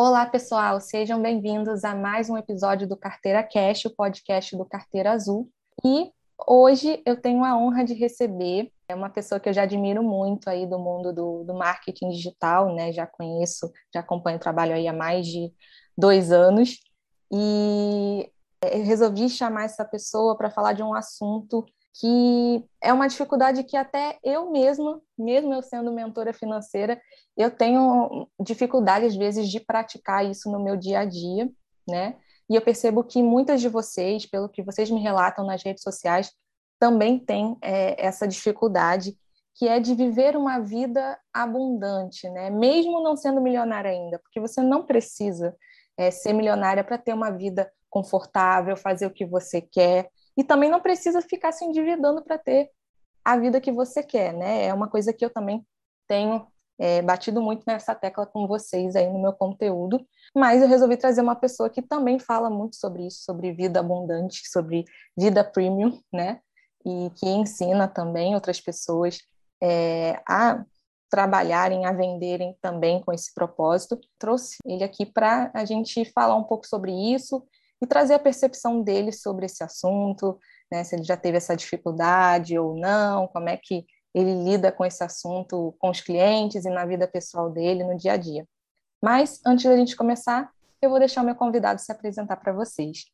Olá, pessoal, sejam bem-vindos a mais um episódio do Carteira Cash, o podcast do Carteira Azul. E hoje eu tenho a honra de receber é uma pessoa que eu já admiro muito aí do mundo do, do marketing digital, né? Já conheço, já acompanho o trabalho aí há mais de dois anos. E resolvi chamar essa pessoa para falar de um assunto que é uma dificuldade que até eu mesma, mesmo eu sendo mentora financeira, eu tenho dificuldade às vezes de praticar isso no meu dia a dia, né? E eu percebo que muitas de vocês, pelo que vocês me relatam nas redes sociais, também têm é, essa dificuldade, que é de viver uma vida abundante, né? Mesmo não sendo milionária ainda, porque você não precisa é, ser milionária para ter uma vida confortável, fazer o que você quer, e também não precisa ficar se endividando para ter a vida que você quer, né? É uma coisa que eu também tenho é, batido muito nessa tecla com vocês aí no meu conteúdo, mas eu resolvi trazer uma pessoa que também fala muito sobre isso, sobre vida abundante, sobre vida premium, né? E que ensina também outras pessoas é, a trabalharem, a venderem também com esse propósito. Trouxe ele aqui para a gente falar um pouco sobre isso e trazer a percepção dele sobre esse assunto, né, se ele já teve essa dificuldade ou não, como é que ele lida com esse assunto com os clientes e na vida pessoal dele no dia a dia. Mas antes da gente começar, eu vou deixar o meu convidado se apresentar para vocês.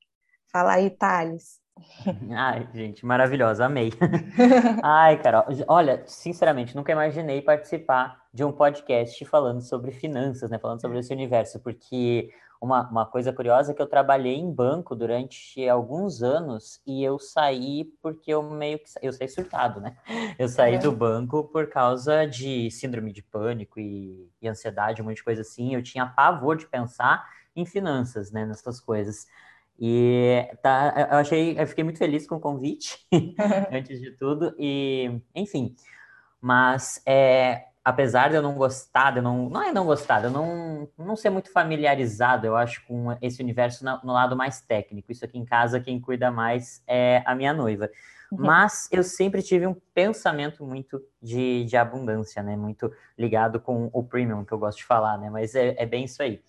Fala aí, Thales. Ai, gente, maravilhosa, amei. Ai, Carol, olha, sinceramente, nunca imaginei participar de um podcast falando sobre finanças, né? Falando sobre esse universo, porque uma, uma coisa curiosa é que eu trabalhei em banco durante alguns anos e eu saí porque eu meio que eu saí surtado, né? Eu saí é. do banco por causa de síndrome de pânico e, e ansiedade, um monte de coisa assim. Eu tinha pavor de pensar em finanças, né? Nessas coisas. E tá, eu achei, eu fiquei muito feliz com o convite, antes de tudo, e enfim. Mas é, apesar de eu não gostar, de eu não, não é não gostar, de eu não, não ser muito familiarizado, eu acho, com esse universo no, no lado mais técnico. Isso aqui em casa, quem cuida mais é a minha noiva. Uhum. Mas eu sempre tive um pensamento muito de, de abundância, né? Muito ligado com o premium, que eu gosto de falar, né? Mas é, é bem isso aí.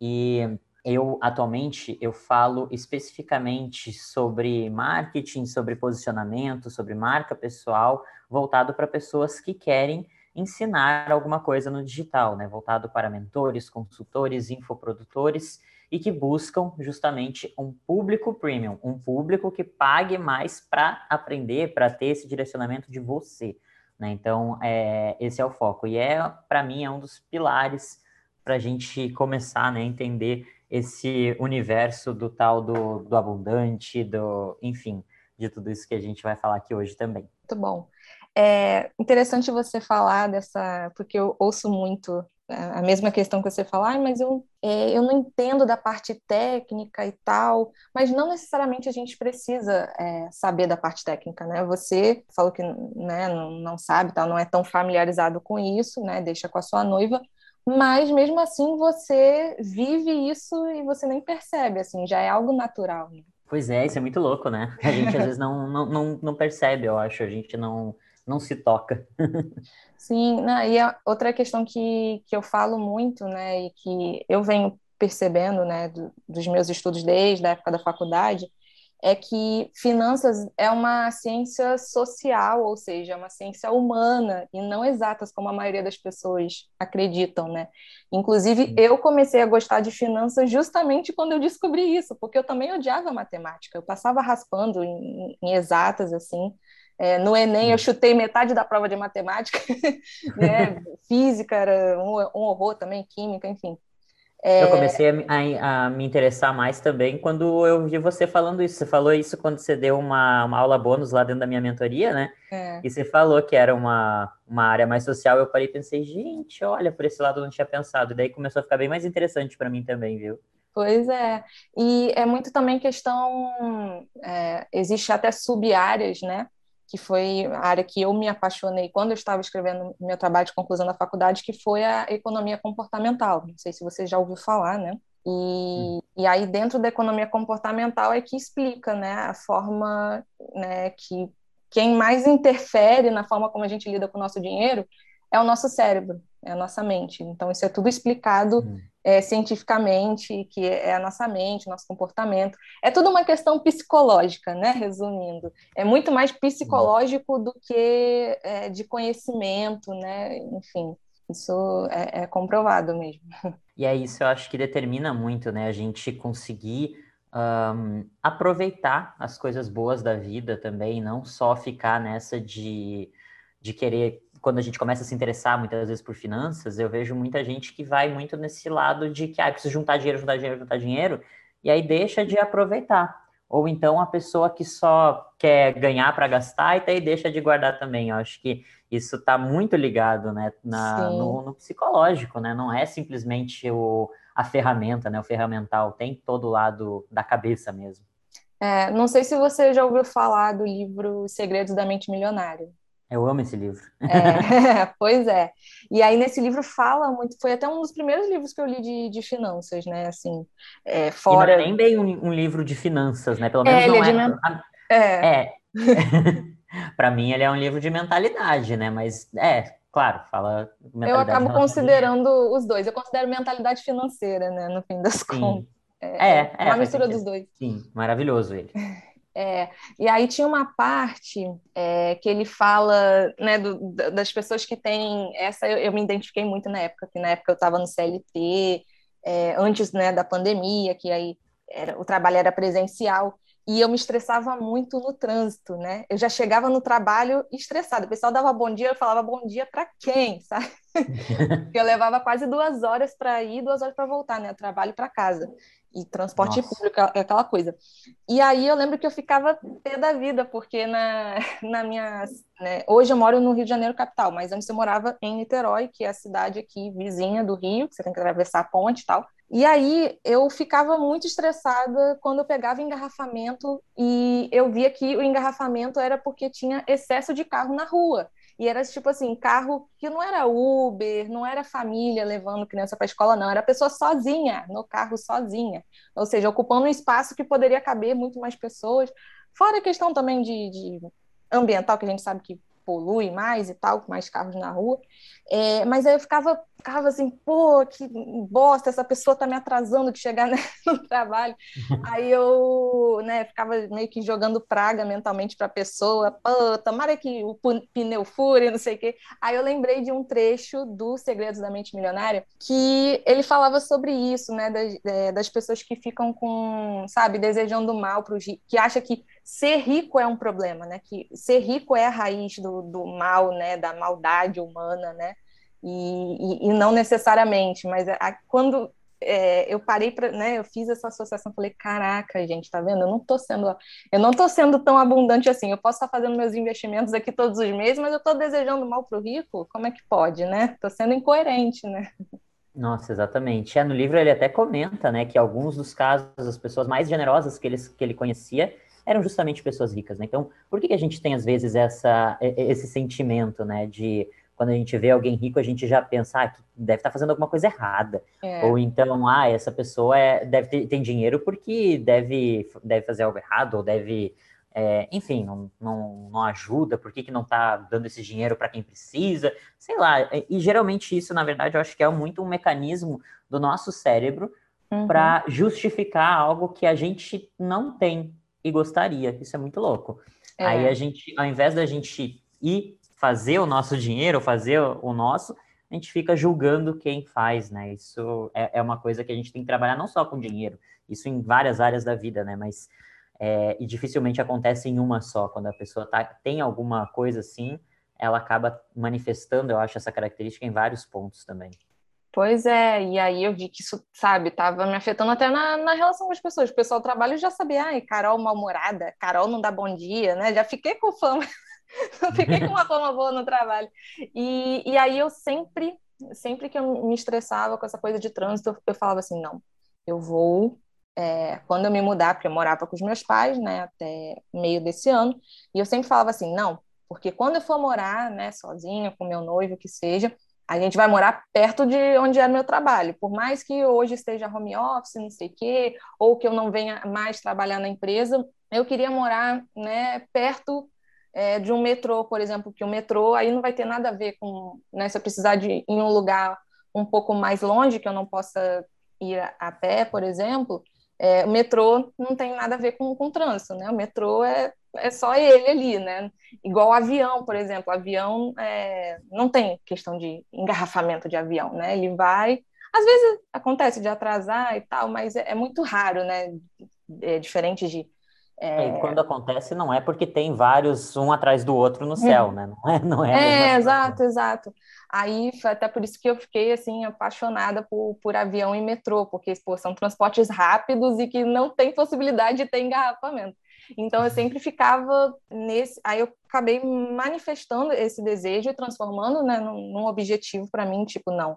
E eu atualmente eu falo especificamente sobre marketing, sobre posicionamento, sobre marca pessoal, voltado para pessoas que querem ensinar alguma coisa no digital, né? Voltado para mentores, consultores, infoprodutores e que buscam justamente um público premium, um público que pague mais para aprender, para ter esse direcionamento de você. Né? Então, é, esse é o foco. E é, para mim, é um dos pilares para a gente começar né, a entender esse universo do tal do, do abundante, do, enfim, de tudo isso que a gente vai falar aqui hoje também. Muito bom. É interessante você falar dessa, porque eu ouço muito é, a mesma questão que você falar, mas eu, é, eu não entendo da parte técnica e tal, mas não necessariamente a gente precisa é, saber da parte técnica, né? Você falou que né, não, não sabe, tal, não é tão familiarizado com isso, né? Deixa com a sua noiva, mas mesmo assim você vive isso e você nem percebe, assim, já é algo natural. Né? Pois é, isso é muito louco, né? A gente às vezes não, não, não, não percebe, eu acho, a gente não, não se toca. Sim, não, e a outra questão que, que eu falo muito, né, e que eu venho percebendo, né, do, dos meus estudos desde a época da faculdade, é que finanças é uma ciência social, ou seja, é uma ciência humana e não exatas como a maioria das pessoas acreditam, né? Inclusive, eu comecei a gostar de finanças justamente quando eu descobri isso, porque eu também odiava matemática. Eu passava raspando em, em exatas assim. É, no Enem eu chutei metade da prova de matemática, né? Física era um, um horror também, química, enfim. É... Eu comecei a, a, a, me interessar mais também quando eu vi você falando isso. Você falou isso quando você deu uma, uma aula bônus lá dentro da minha mentoria, né? É. E você falou que era uma, uma área mais social. Eu parei e pensei, gente, olha, por esse lado eu não tinha pensado. E daí começou a ficar bem mais interessante para mim também, viu? Pois é. E é muito também questão. É, existe até sub-áreas, né? Que foi a área que eu me apaixonei quando eu estava escrevendo meu trabalho de conclusão da faculdade, que foi a economia comportamental. Não sei se você já ouviu falar, né? E, hum. e aí dentro da economia comportamental é que explica, né, a forma, né, que quem mais interfere na forma como a gente lida com o nosso dinheiro é o nosso cérebro, é a nossa mente. Então isso é tudo explicado hum. É, cientificamente, que é a nossa mente, nosso comportamento. É tudo uma questão psicológica, né? Resumindo, é muito mais psicológico do que é, de conhecimento, né? Enfim, isso é, é comprovado mesmo. E é isso, eu acho que determina muito, né? A gente conseguir um, aproveitar as coisas boas da vida também, não só ficar nessa de, de querer quando a gente começa a se interessar muitas vezes por finanças, eu vejo muita gente que vai muito nesse lado de que ah, preciso juntar dinheiro, juntar dinheiro, juntar dinheiro, e aí deixa de aproveitar. Ou então a pessoa que só quer ganhar para gastar e daí deixa de guardar também. Eu acho que isso está muito ligado né, na, no, no, psicológico, né? Não é simplesmente o, a ferramenta, né? O ferramental, tem todo o lado da cabeça mesmo. É, não sei se você já ouviu falar do livro Segredos da Mente Milionária. Eu amo esse livro. É, pois é. E aí nesse livro fala muito, foi até um dos primeiros livros que eu li de, de finanças, né? Assim, é, fora. E não é nem bem um, um, livro de finanças, né? Pelo menos é, não é. Men... É. é. Para mim ele é um livro de mentalidade, né? Mas é, claro, fala. Eu acabo considerando os dois. Eu considero mentalidade financeira, né? No fim das Sim. contas. É, é, é uma mistura dos dois. Sim, maravilhoso ele. É, e aí tinha uma parte é, que ele fala né, do, das pessoas que têm essa eu, eu, me identifiquei muito na época que na época eu estava no CLT é, antes né, da pandemia que aí era, o trabalho era presencial e eu me estressava muito no trânsito, né? Eu já chegava no trabalho estressada. O pessoal dava bom dia, eu falava bom dia para quem, sabe? eu levava quase duas horas para ir, duas horas para voltar, né? trabalho para casa e transporte Nossa. público, é aquela coisa. E aí eu lembro que eu ficava pé da vida, porque na, na minha. Né, hoje eu moro no Rio de Janeiro, capital, mas antes eu morava em Niterói, que é a cidade aqui vizinha do Rio, que você tem que atravessar a ponte e tal. E aí eu ficava muito estressada quando eu pegava engarrafamento e eu via que o engarrafamento era porque tinha excesso de carro na rua. E era tipo assim, carro que não era Uber, não era família levando criança para a escola, não, era pessoa sozinha, no carro sozinha. Ou seja, ocupando um espaço que poderia caber muito mais pessoas. Fora a questão também de, de ambiental, que a gente sabe que polui mais e tal, com mais carros na rua. É, mas aí eu ficava, ficava assim, pô, que bosta, essa pessoa tá me atrasando de chegar né, no trabalho. aí eu né, ficava meio que jogando praga mentalmente para a pessoa, pô, tomara que o pneu fure, não sei o quê. Aí eu lembrei de um trecho do Segredos da Mente Milionária que ele falava sobre isso, né, das, é, das pessoas que ficam com, sabe, desejando mal para os que acha que ser rico é um problema, né? Que ser rico é a raiz do, do mal, né? Da maldade humana, né? E, e, e não necessariamente, mas a, quando é, eu parei para, né? Eu fiz essa associação, falei, caraca, gente, tá vendo? Eu não tô sendo, eu não tô sendo tão abundante assim. Eu posso estar fazendo meus investimentos aqui todos os meses, mas eu tô desejando mal para o rico. Como é que pode, né? Tô sendo incoerente, né? Nossa, exatamente. É, no livro ele até comenta, né, que alguns dos casos, as pessoas mais generosas que ele, que ele conhecia eram justamente pessoas ricas, né? Então, por que, que a gente tem, às vezes, essa, esse sentimento, né, de quando a gente vê alguém rico, a gente já pensa ah, que deve estar tá fazendo alguma coisa errada. É. Ou então, ah, essa pessoa é, deve ter tem dinheiro porque deve, deve fazer algo errado, ou deve, é, enfim, não, não, não ajuda, por que, que não está dando esse dinheiro para quem precisa? Sei lá. E geralmente isso, na verdade, eu acho que é muito um mecanismo do nosso cérebro uhum. para justificar algo que a gente não tem e gostaria. Isso é muito louco. É. Aí a gente, ao invés da gente ir fazer o nosso dinheiro, fazer o nosso, a gente fica julgando quem faz, né? Isso é, é uma coisa que a gente tem que trabalhar não só com dinheiro, isso em várias áreas da vida, né? Mas é, e dificilmente acontece em uma só. Quando a pessoa tá, tem alguma coisa assim, ela acaba manifestando, eu acho, essa característica em vários pontos também. Pois é, e aí eu vi que isso, sabe, tava me afetando até na, na relação com as pessoas. O pessoal do trabalho já sabia, ai, Carol mal-humorada, Carol não dá bom dia, né? Já fiquei com fama, fiquei com uma fama boa no trabalho. E, e aí eu sempre, sempre que eu me estressava com essa coisa de trânsito, eu, eu falava assim, não, eu vou, é, quando eu me mudar, porque eu morava com os meus pais, né, até meio desse ano, e eu sempre falava assim, não, porque quando eu for morar, né, sozinha, com meu noivo, que seja, a gente vai morar perto de onde é meu trabalho. Por mais que hoje esteja home office, não sei o quê, ou que eu não venha mais trabalhar na empresa, eu queria morar né, perto é, de um metrô, por exemplo, que o metrô aí não vai ter nada a ver com, né, se eu precisar de ir em um lugar um pouco mais longe, que eu não possa ir a pé, por exemplo, é, o metrô não tem nada a ver com, com o trânsito, né? O metrô é, é só ele ali, né? Igual o avião, por exemplo. Avião é, não tem questão de engarrafamento de avião, né? Ele vai. Às vezes acontece de atrasar e tal, mas é, é muito raro, né? É diferente de é... E quando acontece, não é porque tem vários um atrás do outro no céu, né? Não é, não é, é exato, exato. Aí foi até por isso que eu fiquei assim apaixonada por, por avião e metrô, porque pô, são transportes rápidos e que não tem possibilidade de ter engarrafamento. Então eu sempre ficava nesse. Aí eu acabei manifestando esse desejo e transformando né, num, objetivo para mim, tipo, não.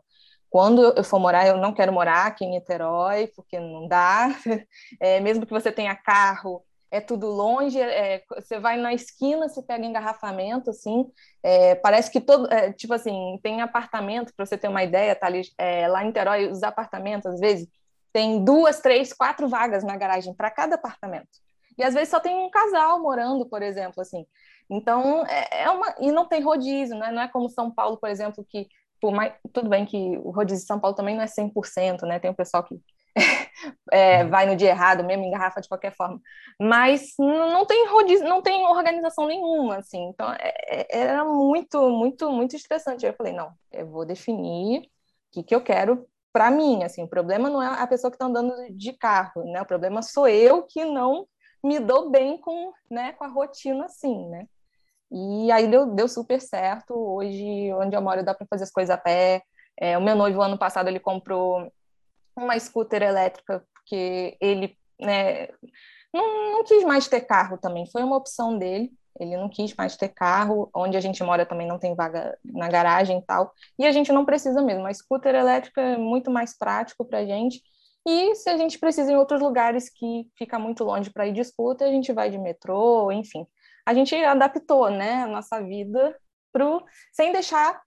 Quando eu for morar, eu não quero morar aqui em Niterói, porque não dá. É, mesmo que você tenha carro, é tudo longe, é, você vai na esquina, você pega engarrafamento, assim, é, parece que todo, é, tipo assim, tem apartamento, para você ter uma ideia, tá ali, é, lá em Niterói, os apartamentos, às vezes, tem duas, três, quatro vagas na garagem para cada apartamento. E às vezes só tem um casal morando, por exemplo, assim. Então, é, é uma. E não tem rodízio, né? Não é como São Paulo, por exemplo, que. Por mais, tudo bem que o rodízio de São Paulo também não é 100%, né? Tem o pessoal que é, vai no dia errado mesmo, engarrafa de qualquer forma. Mas não tem rodízio, não tem organização nenhuma, assim. Então é, é, era muito, muito, muito estressante. Eu falei, não, eu vou definir o que, que eu quero para mim, assim. O problema não é a pessoa que está andando de carro, né? O problema sou eu que não me dou bem com, né, com a rotina assim, né? E aí deu, deu super certo. Hoje, onde eu moro, dá para fazer as coisas a pé. É, o meu noivo, ano passado, ele comprou uma scooter elétrica, porque ele né, não, não quis mais ter carro também, foi uma opção dele. Ele não quis mais ter carro, onde a gente mora também não tem vaga na garagem e tal. E a gente não precisa mesmo. A scooter elétrica é muito mais prático para a gente. E se a gente precisa em outros lugares que fica muito longe para ir scooter, a gente vai de metrô, enfim. A gente adaptou, né, a nossa vida pro sem deixar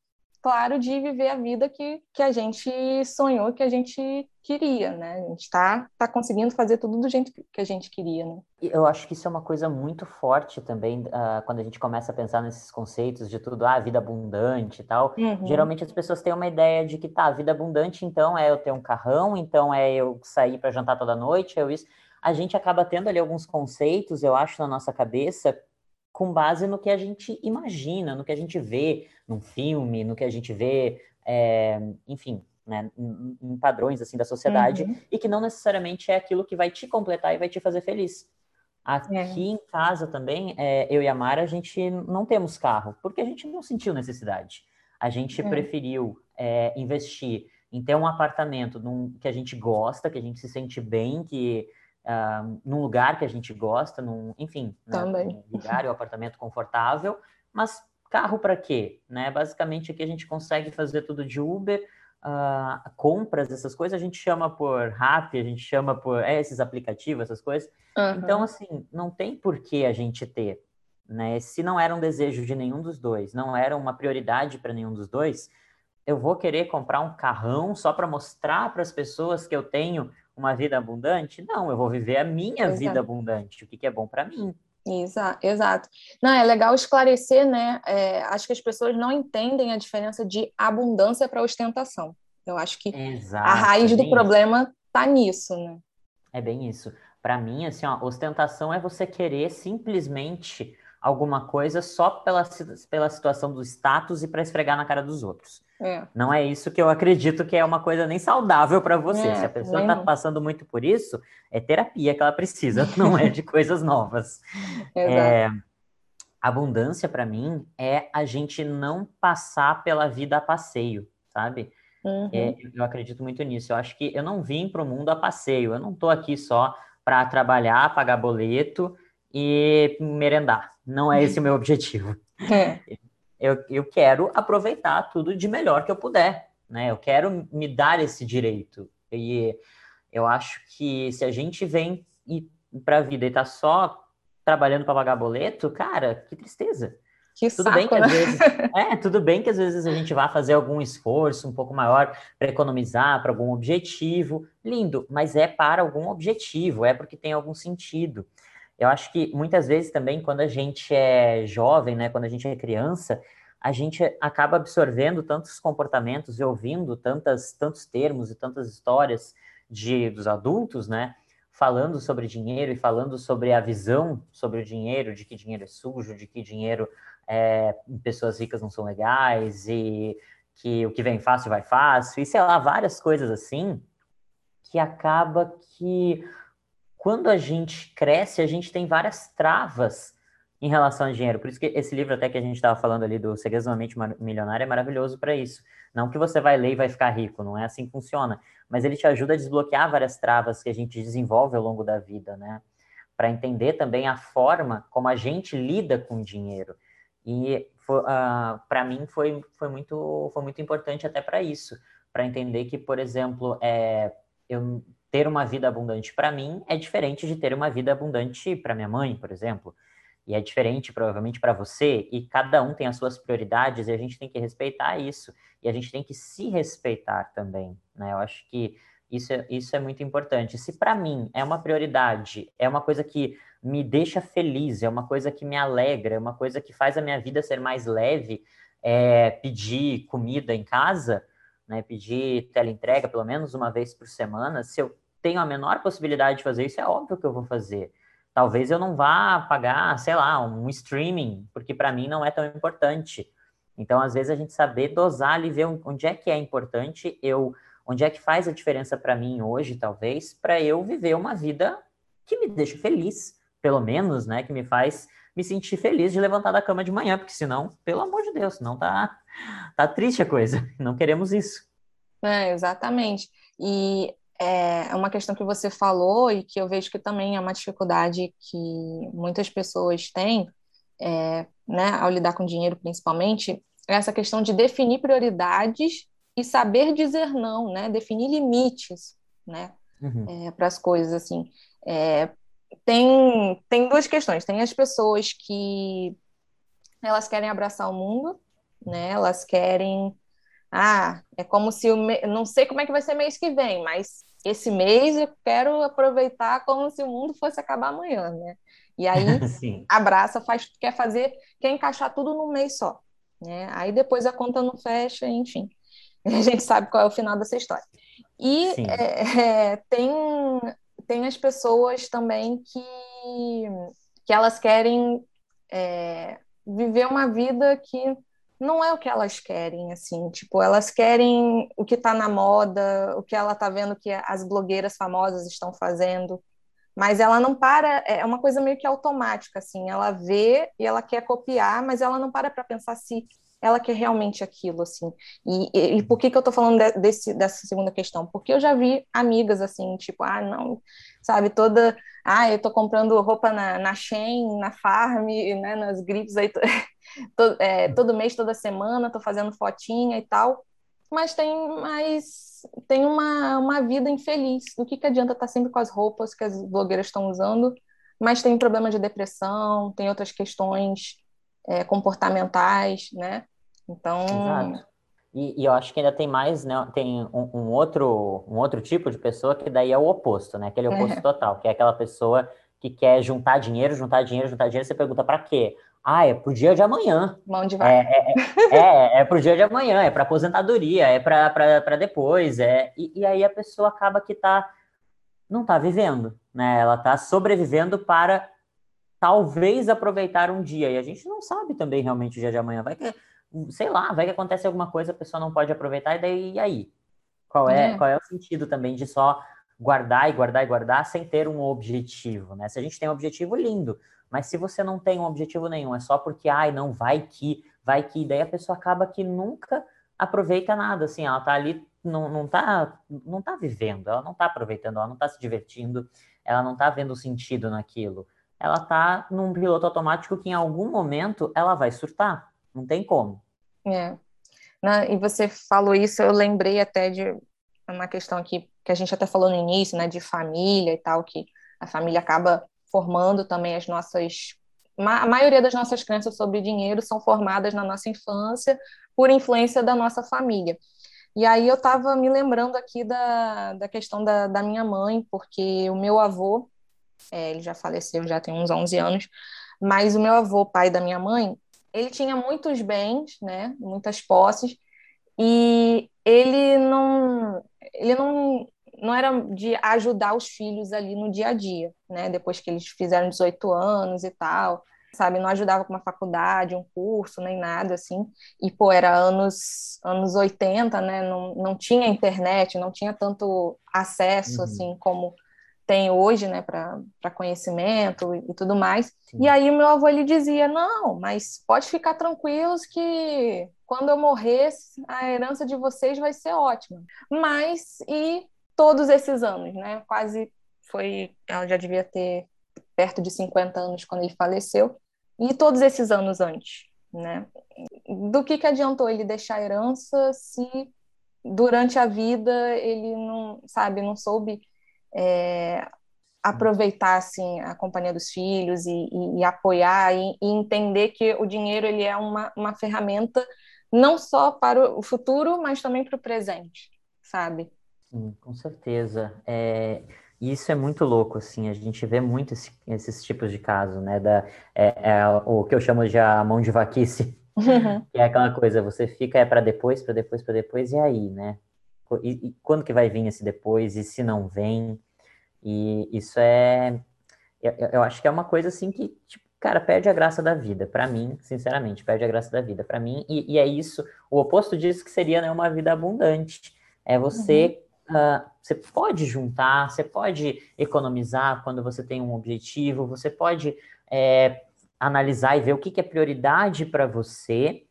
claro, de viver a vida que, que a gente sonhou, que a gente queria, né? A gente está tá conseguindo fazer tudo do jeito que a gente queria, né? Eu acho que isso é uma coisa muito forte também, uh, quando a gente começa a pensar nesses conceitos de tudo, ah, vida abundante e tal. Uhum. Geralmente as pessoas têm uma ideia de que, tá, vida abundante, então é eu ter um carrão, então é eu sair para jantar toda noite, é eu isso. A gente acaba tendo ali alguns conceitos, eu acho, na nossa cabeça, com base no que a gente imagina, no que a gente vê num filme, no que a gente vê, é, enfim, né, em, em, padrões assim da sociedade, uhum. e que não necessariamente é aquilo que vai te completar e vai te fazer feliz. Aqui é. em casa também, é, eu e a Mara, a gente não temos carro, porque a gente não sentiu necessidade. A gente é. preferiu é, investir em ter um apartamento num, que a gente gosta, que a gente se sente bem, que uh, num lugar que a gente gosta, num, enfim, né, num lugar e um apartamento confortável, mas carro para quê? Né? Basicamente aqui a gente consegue fazer tudo de Uber, uh, compras, essas coisas, a gente chama por Rappi, a gente chama por é, esses aplicativos, essas coisas. Uhum. Então, assim, não tem por que a gente ter. Né? Se não era um desejo de nenhum dos dois, não era uma prioridade para nenhum dos dois, eu vou querer comprar um carrão só para mostrar para as pessoas que eu tenho uma vida abundante? Não, eu vou viver a minha Exato. vida abundante, o que, que é bom para mim. Exato, exato. Não, é legal esclarecer, né? É, acho que as pessoas não entendem a diferença de abundância para ostentação. Eu acho que Exato, a raiz é do problema está nisso, né? É bem isso. Para mim, assim, ó, ostentação é você querer simplesmente alguma coisa só pela, pela situação do status e para esfregar na cara dos outros. É. Não é isso que eu acredito que é uma coisa nem saudável para você. É, Se a pessoa está passando muito por isso, é terapia que ela precisa, não é de coisas novas. É, abundância, para mim, é a gente não passar pela vida a passeio, sabe? Uhum. É, eu acredito muito nisso. Eu acho que eu não vim para o mundo a passeio. Eu não estou aqui só para trabalhar, pagar boleto e merendar. Não é esse o meu objetivo. É. Eu, eu quero aproveitar tudo de melhor que eu puder, né? Eu quero me dar esse direito. E eu acho que se a gente vem para a vida e tá só trabalhando para pagar boleto, cara, que tristeza. Que tudo saco, bem que né? às vezes, é, tudo bem que às vezes a gente vai fazer algum esforço um pouco maior para economizar para algum objetivo, lindo, mas é para algum objetivo, é porque tem algum sentido. Eu acho que muitas vezes também, quando a gente é jovem, né, quando a gente é criança, a gente acaba absorvendo tantos comportamentos e ouvindo tantas, tantos termos e tantas histórias de, dos adultos, né? Falando sobre dinheiro e falando sobre a visão sobre o dinheiro, de que dinheiro é sujo, de que dinheiro é, pessoas ricas não são legais e que o que vem fácil vai fácil, e sei lá, várias coisas assim, que acaba que quando a gente cresce, a gente tem várias travas em relação ao dinheiro. Por isso que esse livro até que a gente estava falando ali do Segredos da Mente Milionária é maravilhoso para isso. Não que você vai ler e vai ficar rico, não é assim que funciona, mas ele te ajuda a desbloquear várias travas que a gente desenvolve ao longo da vida, né? Para entender também a forma como a gente lida com o dinheiro. E uh, ah, para mim foi, foi, muito, foi muito importante até para isso, para entender que, por exemplo, é, eu ter uma vida abundante para mim é diferente de ter uma vida abundante para minha mãe, por exemplo. E é diferente, provavelmente, para você, e cada um tem as suas prioridades, e a gente tem que respeitar isso. E a gente tem que se respeitar também, né? Eu acho que isso é, isso é muito importante. Se para mim é uma prioridade, é uma coisa que me deixa feliz, é uma coisa que me alegra, é uma coisa que faz a minha vida ser mais leve, é, pedir comida em casa, né, pedir teleentrega pelo menos uma vez por semana, se eu tenho a menor possibilidade de fazer isso, é óbvio que eu vou fazer. Talvez eu não vá pagar, sei lá, um streaming, porque para mim não é tão importante. Então, às vezes, a gente saber dosar ali, ver onde é que é importante, eu, onde é que faz a diferença para mim hoje, talvez, para eu viver uma vida que me deixa feliz, pelo menos, né, que me faz me sentir feliz de levantar da cama de manhã, porque senão, pelo amor de Deus, não tá, tá triste a coisa. Não queremos isso. É, exatamente. E é uma questão que você falou e que eu vejo que também é uma dificuldade que muitas pessoas têm, é, né, ao lidar com dinheiro principalmente, é essa questão de definir prioridades e saber dizer não, né, definir limites, né, uhum. é, para as coisas assim. É, tem, tem duas questões. Tem as pessoas que elas querem abraçar o mundo, né? Elas querem. Ah, é como se o. Me... Não sei como é que vai ser mês que vem, mas esse mês eu quero aproveitar como se o mundo fosse acabar amanhã, né? E aí abraça, faz, quer fazer, quer encaixar tudo num mês só. Né? Aí depois a conta não fecha, enfim. A gente sabe qual é o final dessa história. E é, é, tem tem as pessoas também que, que elas querem é, viver uma vida que não é o que elas querem, assim, tipo, elas querem o que está na moda, o que ela está vendo que as blogueiras famosas estão fazendo, mas ela não para, é uma coisa meio que automática, assim, ela vê e ela quer copiar, mas ela não para para pensar se ela quer realmente aquilo, assim. E, e, e por que que eu tô falando de, desse, dessa segunda questão? Porque eu já vi amigas, assim, tipo, ah, não, sabe, toda, ah, eu tô comprando roupa na, na Shein, na Farm, né, nas gripes aí, todo, é, todo mês, toda semana, tô fazendo fotinha e tal, mas tem mais tem uma, uma vida infeliz. Do que, que adianta estar tá sempre com as roupas que as blogueiras estão usando, mas tem problema de depressão, tem outras questões é, comportamentais, né? Então. Exato. E, e, eu acho que ainda tem mais, né? Tem um, um, outro, um outro tipo de pessoa que daí é o oposto, né? Aquele oposto é. total, que é aquela pessoa que quer juntar dinheiro, juntar dinheiro, juntar dinheiro. Você pergunta para quê? Ah, é pro dia de amanhã. Mão de vaca. É, é, é, é, é pro dia de amanhã, é para aposentadoria, é para depois. É, e, e, aí a pessoa acaba que tá, não tá vivendo, né? Ela tá sobrevivendo para talvez aproveitar um dia. E a gente não sabe também realmente o dia de amanhã. Vai que sei lá, vai que acontece alguma coisa, a pessoa não pode aproveitar, e daí, e aí? Qual é, é, qual é o sentido também de só guardar e guardar e guardar sem ter um objetivo, né? Se a gente tem um objetivo, lindo, mas se você não tem um objetivo nenhum, é só porque, ai, não, vai que, vai que, daí a pessoa acaba que nunca aproveita nada, assim, ela tá ali, não, não, tá, não tá vivendo, ela não tá aproveitando, ela não tá se divertindo, ela não tá vendo sentido naquilo. Ela tá num piloto automático que em algum momento ela vai surtar, não tem como. É. Na, e você falou isso, eu lembrei até de uma questão aqui que a gente até falou no início, né, de família e tal, que a família acaba formando também as nossas. A maioria das nossas crenças sobre dinheiro são formadas na nossa infância por influência da nossa família. E aí eu estava me lembrando aqui da, da questão da, da minha mãe, porque o meu avô, é, ele já faleceu, já tem uns 11 anos, mas o meu avô, pai da minha mãe, ele tinha muitos bens, né, muitas posses, e ele não, ele não, não era de ajudar os filhos ali no dia a dia, né? Depois que eles fizeram 18 anos e tal, sabe? Não ajudava com uma faculdade, um curso, nem nada assim. E, pô, era anos, anos 80, né? Não, não tinha internet, não tinha tanto acesso, uhum. assim, como tem hoje, né, para conhecimento e, e, tudo mais. Sim. E aí meu avô ele dizia: "Não, mas pode ficar tranquilos que quando eu morrer, a herança de vocês vai ser ótima". Mas e todos esses anos, né? Quase foi, ela já devia ter perto de 50 anos quando ele faleceu. E todos esses anos antes, né? Do que que adiantou ele deixar herança se durante a vida ele não, sabe, não soube é, aproveitar assim a companhia dos filhos e, e, e apoiar e, e, entender que o dinheiro ele é uma, uma ferramenta não só para o futuro, mas também para o presente, sabe? Sim, com certeza. É, isso é muito louco, assim, a gente vê muito esse, esses tipos de casos, né? Da, é, é, o que eu chamo de a mão de vaquice, uhum. que é aquela coisa, você fica é para depois, para depois, para depois, e aí, né? E, e, quando que vai vir esse depois? E se não vem? E isso é. Eu, eu acho que é uma coisa assim que, tipo, cara, perde a graça da vida. Para mim, sinceramente, perde a graça da vida. Para mim, e, e, é isso. O oposto disso que seria né, uma vida abundante. É você. Uhum. Uh, você pode juntar, você pode economizar quando você tem um objetivo, você pode é, analisar e ver o que, que é prioridade para você,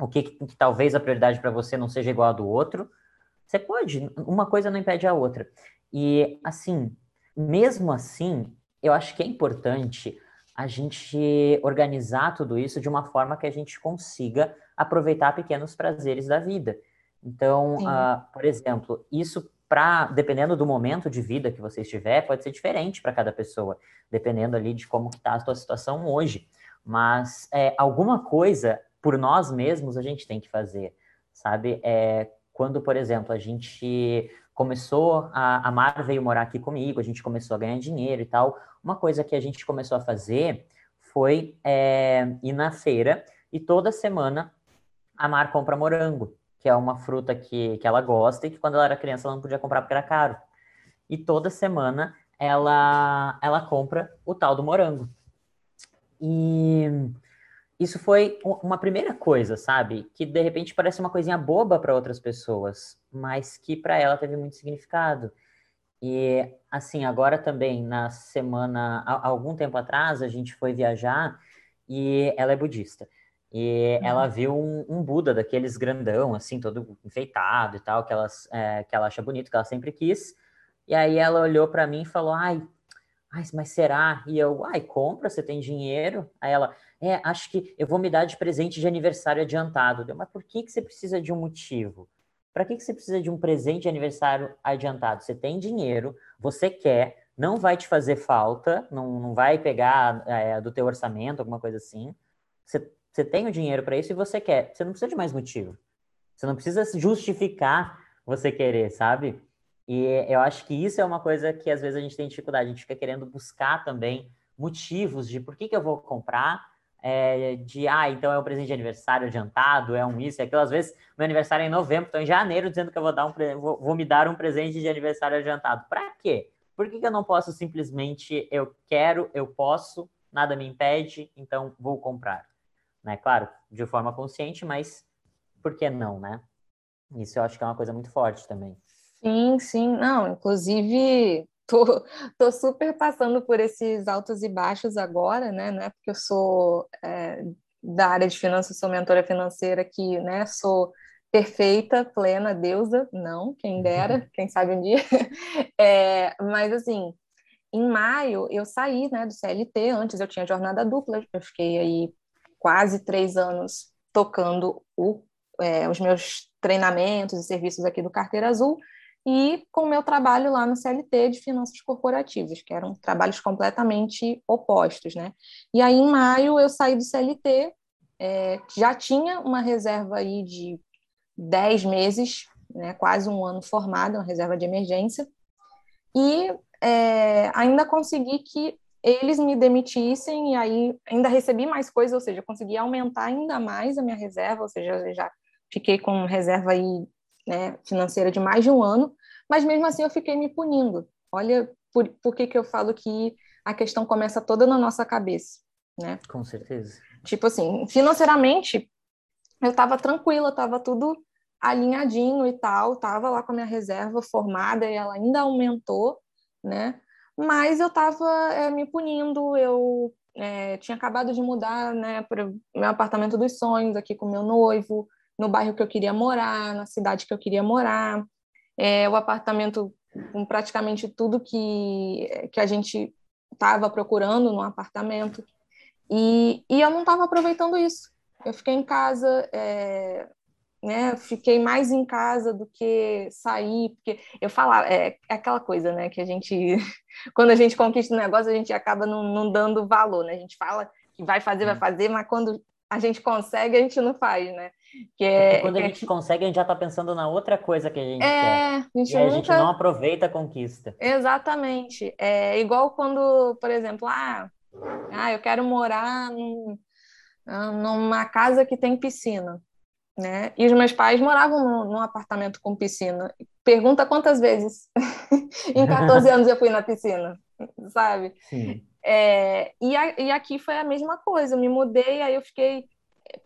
o que, que, que talvez a prioridade para você não seja igual a do outro, você pode, uma coisa não impede a outra. E, assim, mesmo assim, eu acho que é importante a gente organizar tudo isso de uma forma que a gente consiga aproveitar pequenos prazeres da vida. Então, uh, por exemplo, isso para dependendo do momento de vida que você estiver, pode ser diferente para cada pessoa, dependendo ali de como está a sua situação hoje. Mas é, alguma coisa por nós mesmos a gente tem que fazer, sabe? É, quando, por exemplo, a gente começou, a, a Mar veio morar aqui comigo, a gente começou a ganhar dinheiro e tal, uma coisa que a gente começou a fazer foi é, ir na feira e toda semana a Mar compra morango, que é uma fruta que, que ela gosta e que quando ela era criança ela não podia comprar porque era caro. E toda semana ela, ela compra o tal do morango. E isso foi uma primeira coisa, sabe? Que de repente parece uma coisinha boba para outras pessoas, mas que para ela teve muito significado. E assim, agora também na semana, algum tempo atrás, a gente foi viajar e ela é budista. E ela uhum. viu um, um, Buda daqueles grandão, assim, todo enfeitado e tal, que, elas, é, que ela acha bonito, que ela sempre quis. E aí ela olhou para mim e falou: Ai, ai, mas será? E eu, ai, compra, você tem dinheiro? Aí ela, é, acho que eu vou me dar de presente de aniversário adiantado. Mas por que, que você precisa de um motivo? Para que, que você precisa de um presente de aniversário adiantado? Você tem dinheiro, você quer, não vai te fazer falta, não, não vai pegar é, do teu orçamento, alguma coisa assim. Você, você tem o dinheiro para isso e você quer. Você não precisa de mais motivo. Você não precisa justificar você querer, sabe? E eu acho que isso é uma coisa que às vezes a gente tem dificuldade. A gente fica querendo buscar também motivos de por que, que eu vou comprar é, de, ah, então é um presente de aniversário adiantado, é um isso, é aquilo. Às vezes, meu aniversário é em novembro, estou em janeiro dizendo que eu vou, dar um, vou, vou me dar um presente de aniversário adiantado. Para quê? Por que, que eu não posso simplesmente, eu quero, eu posso, nada me impede, então vou comprar? Né? Claro, de forma consciente, mas por que não, né? Isso eu acho que é uma coisa muito forte também. Sim, sim. Não, inclusive, tô, tô super passando por esses altos e baixos agora, né? Não é porque eu sou é, da área de finanças, sou mentora financeira que, né, sou perfeita, plena, deusa, não, quem dera, quem sabe um dia. É, mas assim, em maio eu saí, né, do CLT. Antes eu tinha jornada dupla, eu fiquei aí quase três anos tocando o, é, os meus treinamentos e serviços aqui do Carteira Azul e com o meu trabalho lá no CLT de finanças corporativas, que eram trabalhos completamente opostos, né? E aí, em maio, eu saí do CLT, é, já tinha uma reserva aí de 10 meses, né, quase um ano formada, uma reserva de emergência, e é, ainda consegui que eles me demitissem, e aí ainda recebi mais coisas, ou seja, consegui aumentar ainda mais a minha reserva, ou seja, já fiquei com reserva aí né, financeira de mais de um ano, mas mesmo assim eu fiquei me punindo. Olha, por, por que, que eu falo que a questão começa toda na nossa cabeça, né? Com certeza. Tipo assim, financeiramente, eu estava tranquila, estava tudo alinhadinho e tal, estava lá com a minha reserva formada e ela ainda aumentou, né? Mas eu estava é, me punindo, eu é, tinha acabado de mudar, né, para o meu apartamento dos sonhos aqui com meu noivo, no bairro que eu queria morar, na cidade que eu queria morar, é, o apartamento com praticamente tudo que, que a gente estava procurando no apartamento. E, e eu não estava aproveitando isso. Eu fiquei em casa, é, né? Fiquei mais em casa do que sair, porque eu falava, é, é, aquela coisa, né? Que a gente, quando a gente conquista um negócio, a gente acaba não, não dando valor, né? A gente fala que vai fazer, vai fazer, mas quando a gente consegue, a gente não faz, né? Que é, quando a gente consegue, a gente já está pensando na outra coisa que a gente é, quer. A gente e nunca... a gente não aproveita a conquista. Exatamente. É igual quando, por exemplo, ah, ah eu quero morar num, numa casa que tem piscina né? E os meus pais moravam num, num apartamento com piscina. Pergunta quantas vezes em 14 anos eu fui na piscina, sabe? Sim. É, e, a, e aqui foi a mesma coisa. Eu me mudei, aí eu fiquei,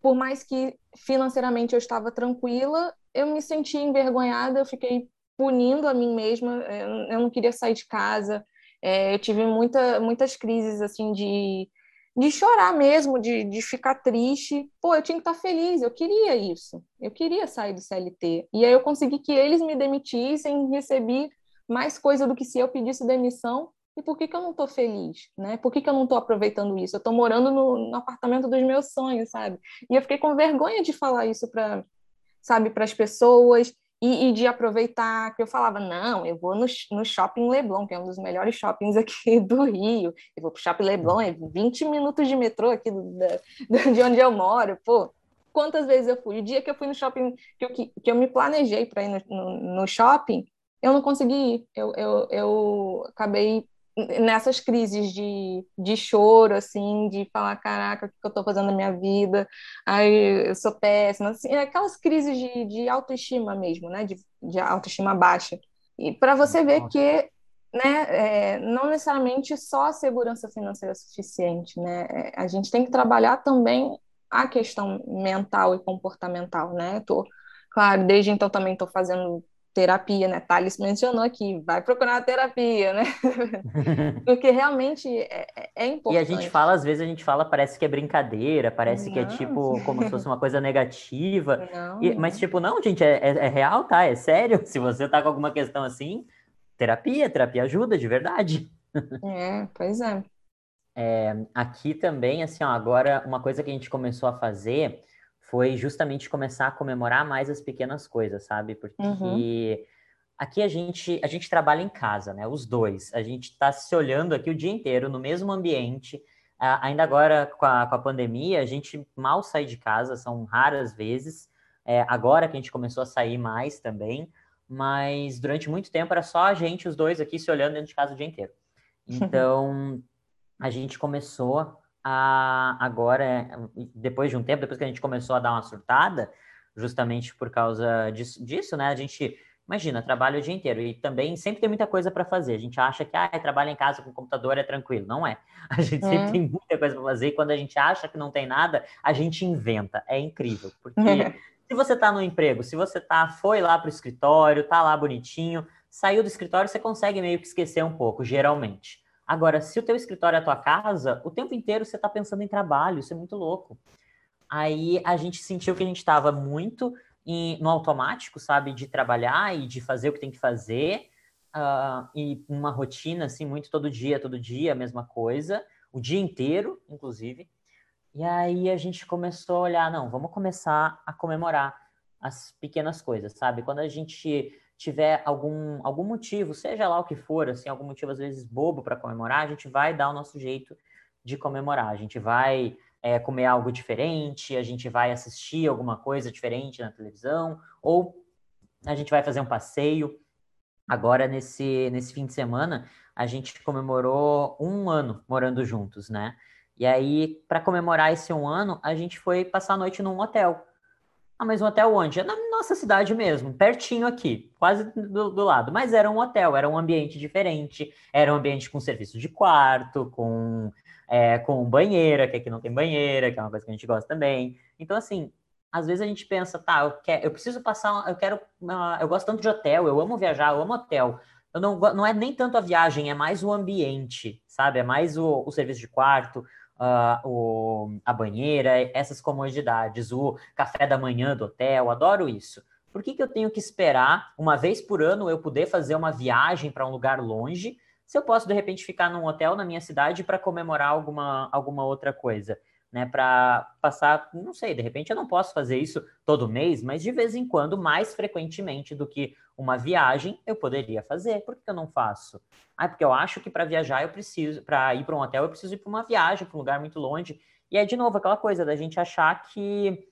por mais que financeiramente eu estava tranquila, eu me senti envergonhada, eu fiquei punindo a mim mesma. Eu, eu não queria sair de casa. É, eu tive muita, muitas crises assim de de chorar mesmo, de, de ficar triste. Pô, eu tinha que estar feliz, eu queria isso. Eu queria sair do CLT. E aí eu consegui que eles me demitissem, recebi mais coisa do que se eu pedisse demissão. E por que, que eu não estou feliz? Né? Por que, que eu não estou aproveitando isso? Eu estou morando no, no, apartamento dos meus sonhos, sabe? E eu fiquei com vergonha de falar isso para sabe, para as pessoas e, e, de aproveitar, que eu falava, não, eu vou no, no Shopping Leblon, que é um dos melhores shoppings aqui do Rio, eu vou para o Shopping Leblon, é 20 minutos de metrô aqui do, da, de onde eu moro, pô, quantas vezes eu fui? O dia que eu fui no shopping, que eu, que, que eu me planejei para ir no, no, no, shopping, eu não consegui ir, eu, eu, eu acabei nessas crises de, de choro, assim, de falar, caraca, o que eu estou fazendo na minha vida? Ai, eu sou péssima, assim, aquelas crises de, de autoestima mesmo, né, de, de autoestima baixa. E para você ver que, né, é, não necessariamente só a segurança financeira é suficiente, né, é, a gente tem que trabalhar também a questão mental e comportamental, né, tô, claro, desde então também estou fazendo terapia, né? Thales mencionou aqui, vai procurar uma terapia, né? Porque realmente é, é, é, importante. E a gente fala, às vezes a gente fala, parece que é brincadeira, parece não. que é tipo, como se fosse uma coisa negativa. Não, e, mas, tipo, não, gente, é, é, é, real, tá? É sério. Se você tá com alguma questão assim, terapia, terapia ajuda, de verdade. É, pois é. é aqui também, assim, ó, agora, uma coisa que a gente começou a fazer foi justamente começar a comemorar mais as pequenas coisas, sabe? Porque uhum. aqui a gente a gente trabalha em casa, né? Os dois. A gente está se olhando aqui o dia inteiro no mesmo ambiente. Ainda agora com a, com a pandemia, a gente mal sai de casa, são raras vezes. É, agora que a gente começou a sair mais também, mas durante muito tempo era só a gente, os dois aqui, se olhando dentro de casa o dia inteiro. Então, a gente começou a, agora, depois de um tempo, depois que a gente começou a dar uma surtada, justamente por causa disso, disso né? A gente, imagina, trabalha o dia inteiro e também sempre tem muita coisa para fazer. A gente acha que, ah, trabalha em casa com computador é tranquilo. Não é. A gente é. sempre tem muita coisa para fazer e quando a gente acha que não tem nada, a gente inventa. É incrível, porque se você está no emprego, se você tá, foi lá para o escritório, tá lá bonitinho, saiu do escritório, você consegue meio que esquecer um pouco, geralmente. Agora, se o teu escritório é a tua casa, o tempo inteiro você está pensando em trabalho, isso é muito louco. Aí a gente sentiu que a gente estava muito em, no automático, sabe, de trabalhar e de fazer o que tem que fazer, uh, e uma rotina assim, muito todo dia, todo dia, a mesma coisa, o dia inteiro, inclusive. E aí a gente começou a olhar, não, vamos começar a comemorar as pequenas coisas, sabe? Quando a gente tiver algum, algum motivo, seja lá o que for, assim, algum motivo às vezes bobo para comemorar, a gente vai dar o nosso jeito de comemorar. A gente vai é, comer algo diferente, a gente vai assistir alguma coisa diferente na televisão, ou a gente vai fazer um passeio. Agora, nesse, nesse fim de semana, a gente comemorou um ano morando juntos, né? E aí, para comemorar esse um ano, a gente foi passar a noite num hotel. Ah, mas um hotel onde? É na nossa cidade mesmo, pertinho aqui, quase do, do, lado. Mas era um hotel, era um ambiente diferente, era um ambiente com serviço de quarto, com, é, com banheira, que aqui não tem banheira, que é uma coisa que a gente gosta também. Então, assim, às vezes a gente pensa, tá, eu, quero, eu preciso passar, eu quero, eu gosto tanto de hotel, eu amo viajar, eu amo hotel. Eu não, não é nem tanto a viagem, é mais o ambiente, sabe? É mais o, o serviço de quarto, uh, o, a banheira, essas comodidades, o café da manhã do hotel, adoro isso. Por que, que eu tenho que esperar uma vez por ano eu poder fazer uma viagem para um lugar longe, se eu posso de repente ficar num hotel na minha cidade para comemorar alguma, alguma outra coisa? Né, para passar, não sei, de repente eu não posso fazer isso todo mês, mas de vez em quando, mais frequentemente do que uma viagem, eu poderia fazer. Por que eu não faço? Ah, porque eu acho que para viajar eu preciso, para ir para um hotel eu preciso ir para uma viagem, para um lugar muito longe. E é de novo aquela coisa da gente achar que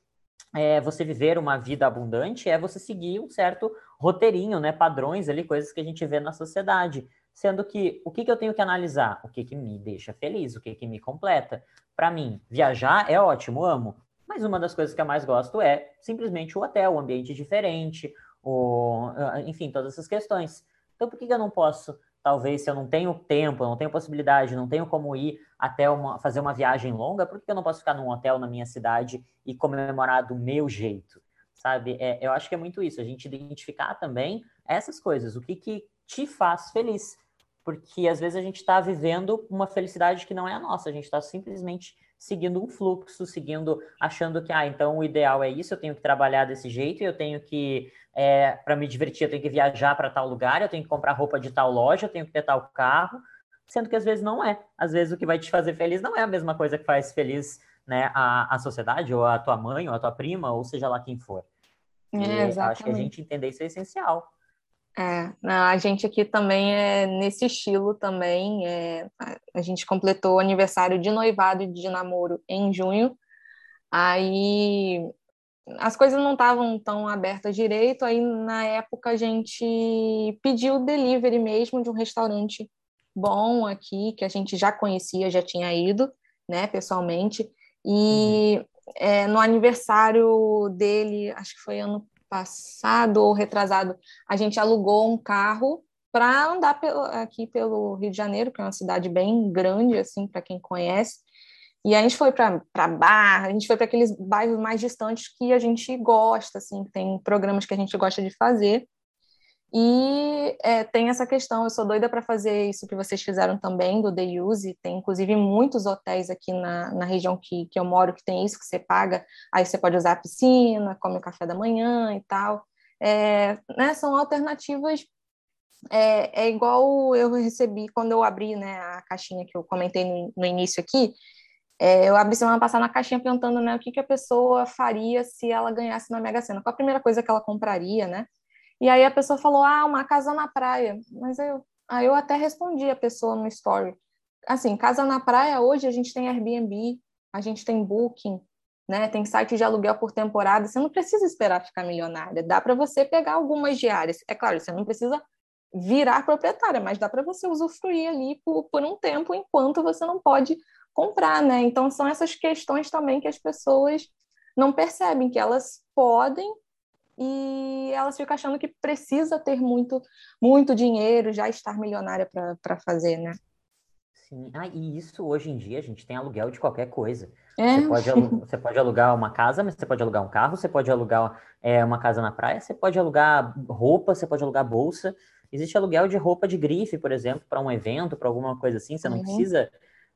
é, você viver uma vida abundante é você seguir um certo roteirinho, né? Padrões ali, coisas que a gente vê na sociedade. Sendo que o que, que eu tenho que analisar? O que, que me deixa feliz, o que, que me completa. Para mim, viajar é ótimo, amo. Mas uma das coisas que eu mais gosto é simplesmente o hotel, o ambiente diferente, o, enfim, todas essas questões. Então, por que, que eu não posso, talvez, se eu não tenho tempo, não tenho possibilidade, não tenho como ir até uma, fazer uma viagem longa, por que eu não posso ficar num hotel na minha cidade e comemorar do meu jeito? Sabe? É, eu acho que é muito isso, a gente identificar também essas coisas, o que, que te faz feliz. Porque às vezes a gente está vivendo uma felicidade que não é a nossa, a gente está simplesmente seguindo um fluxo, seguindo, achando que, ah, então o ideal é isso, eu tenho que trabalhar desse jeito, eu tenho que, é, para me divertir, eu tenho que viajar para tal lugar, eu tenho que comprar roupa de tal loja, eu tenho que ter tal carro, sendo que às vezes não é. Às vezes o que vai te fazer feliz não é a mesma coisa que faz feliz né, a, a sociedade, ou a tua mãe, ou a tua prima, ou seja lá quem for. É, acho que a gente entender isso é essencial. É, a gente aqui também é nesse estilo também. É, a gente completou o aniversário de noivado e de namoro em junho. Aí as coisas não estavam tão abertas direito. Aí na época a gente pediu delivery mesmo de um restaurante bom aqui que a gente já conhecia, já tinha ido, né, pessoalmente. E uhum. é, no aniversário dele, acho que foi ano passado ou retrasado, a gente alugou um carro para andar pelo, aqui pelo Rio de Janeiro, que é uma cidade bem grande, assim, para quem conhece. E a gente foi para Barra, a gente foi para aqueles bairros mais distantes que a gente gosta, assim, tem programas que a gente gosta de fazer. E é, tem essa questão, eu sou doida para fazer isso que vocês fizeram também, do Day Use, tem inclusive muitos hotéis aqui na, na região que, que eu moro que tem isso, que você paga, aí você pode usar a piscina, come o café da manhã e tal. É, né, são alternativas, é, é, igual eu recebi quando eu abri né, a caixinha que eu comentei no, no início aqui, é, eu abri semana passada na caixinha perguntando né, o que, que a pessoa faria se ela ganhasse na Mega Sena, qual a primeira coisa que ela compraria, né? E aí a pessoa falou, ah, uma casa na praia. Mas eu, aí eu até respondi a pessoa no story. Assim, casa na praia, hoje a gente tem Airbnb, a gente tem Booking, né? Tem site de aluguel por temporada. Você não precisa esperar ficar milionária. Dá para você pegar algumas diárias. É claro, você não precisa virar proprietária, mas dá para você usufruir ali por, por um tempo enquanto você não pode comprar, né? Então são essas questões também que as pessoas não percebem que elas podem e elas ficam achando que precisa ter muito, muito dinheiro, já estar milionária para fazer, né? Sim, ah, e isso hoje em dia a gente tem aluguel de qualquer coisa. É. Você, pode alugar, você pode alugar uma casa, mas você pode alugar um carro, você pode alugar é, uma casa na praia, você pode alugar roupa, você pode alugar bolsa. Existe aluguel de roupa de grife, por exemplo, para um evento, para alguma coisa assim. Você não uhum. precisa,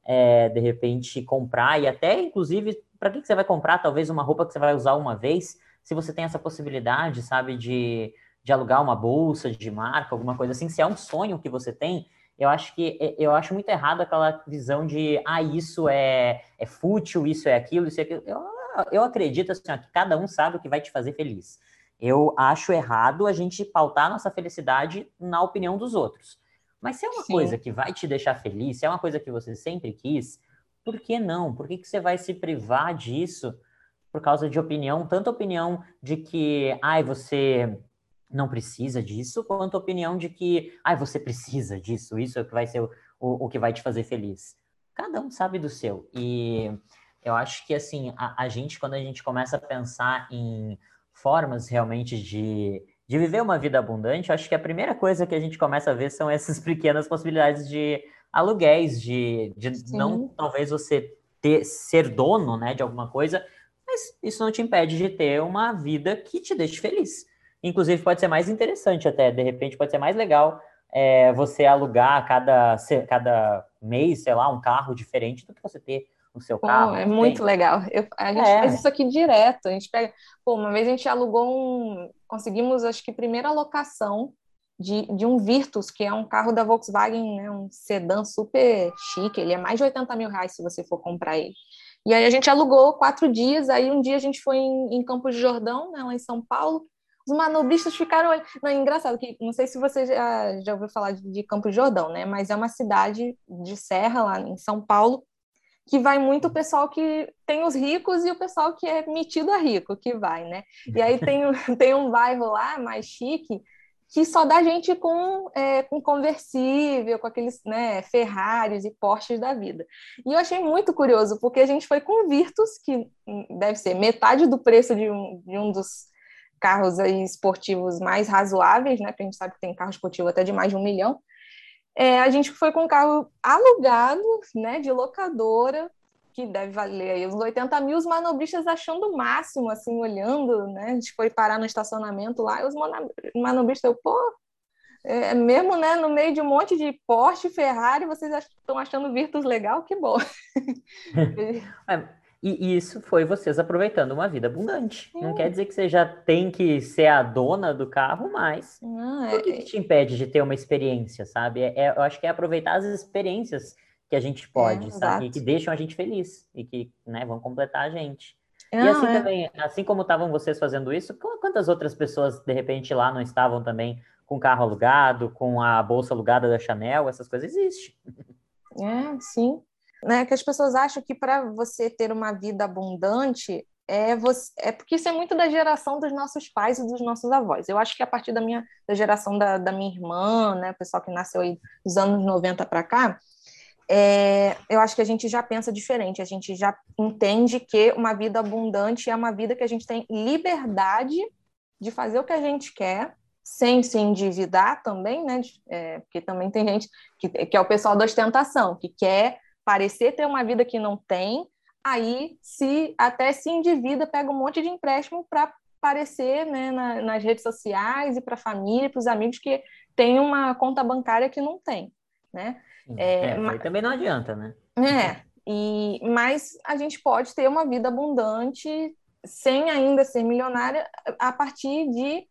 é, de repente, comprar. E até, inclusive, para que, que você vai comprar talvez uma roupa que você vai usar uma vez? Se você tem essa possibilidade, sabe, de, de alugar uma bolsa de marca, alguma coisa assim, se é um sonho que você tem, eu acho que é, eu acho muito errado aquela visão de ah, isso é, é fútil, isso é aquilo, isso é aquilo. Eu, eu acredito assim, ó, que cada um sabe o que vai te fazer feliz. Eu acho errado a gente pautar nossa felicidade na opinião dos outros. Mas se é uma Sim. coisa que vai te deixar feliz, se é uma coisa que você sempre quis, por que não? Por que, que você vai se privar disso por causa de opinião, tanto opinião de que, ai, você não precisa disso, quanto opinião de que, ai, você precisa disso, isso é o que vai ser o, o, o que vai te fazer feliz. Cada um sabe do seu. E eu acho que, assim, a, a gente, quando a gente começa a pensar em formas realmente de, de viver uma vida abundante, acho que a primeira coisa que a gente começa a ver são essas pequenas possibilidades de aluguéis, de, de não talvez você ter, ser dono né, de alguma coisa, mas isso não te impede de ter uma vida que te deixe feliz. Inclusive, pode ser mais interessante até, de repente, pode ser mais legal é, você alugar cada, cada mês, sei lá, um carro diferente do que você ter o seu carro. é muito tem. legal. Eu, a gente é. faz isso aqui direto. A gente pega. Pô, uma vez a gente alugou um. Conseguimos, acho que, primeira locação de, de um Virtus, que é um carro da Volkswagen, né, um sedã super chique. Ele é mais de 80 mil reais se você for comprar ele. E aí a gente alugou quatro dias. Aí um dia a gente foi em, em Campos de Jordão, né, lá em São Paulo. Os manobristas ficaram. Não, é engraçado que não sei se você já, já ouviu falar de, de Campos de Jordão, né? Mas é uma cidade de serra lá em São Paulo que vai muito o pessoal que tem os ricos e o pessoal que é metido a rico que vai, né? E aí tem, tem um bairro lá mais chique que só dá gente com, é, com conversível, com aqueles né, Ferraris e Porsches da vida. E eu achei muito curioso, porque a gente foi com Virtus, que deve ser metade do preço de um, de um dos carros aí esportivos mais razoáveis, né? Porque a gente sabe que tem carro esportivo até de mais de um milhão. É, a gente foi com um carro alugado, né, de locadora, que deve valer aí uns 80 mil, os manobristas achando o máximo, assim, olhando, né? A gente foi parar no estacionamento lá, e os manobristas, eu, pô, é, mesmo, né, no meio de um monte de Porsche, Ferrari, vocês estão achando Virtus legal? Que bom. É, e isso foi vocês aproveitando uma vida abundante. Não quer dizer que você já tem que ser a dona do carro, mas é... o que, que, te impede de ter uma experiência, sabe? É, é, eu acho que é aproveitar as experiências que a gente pode, é, sabe? Que deixam a gente feliz e que né, vão completar a gente. Não, e assim é. também, assim como estavam vocês fazendo isso, quantas outras pessoas, de repente, lá não estavam também com carro alugado, com a bolsa alugada da Chanel, essas coisas existem. É, sim né, que as pessoas acham que para você ter uma vida abundante é, você, é porque isso é muito da geração dos nossos pais e dos nossos avós. Eu acho que a partir da minha da geração da, da minha irmã, né, o pessoal que nasceu aí dos anos 90 para cá, é, eu acho que a gente já pensa diferente, a gente já entende que uma vida abundante é uma vida que a gente tem liberdade de fazer o que a gente quer, sem se endividar também, né? É, porque também tem gente que, que é o pessoal da ostentação, que quer parecer ter uma vida que não tem, aí se até se endivida, pega um monte de empréstimo para aparecer né, na, nas redes sociais e para a família, para os amigos que tem uma conta bancária que não tem, né? É, é mas... também não adianta, né? É, e, mas a gente pode ter uma vida abundante sem ainda ser milionária a partir de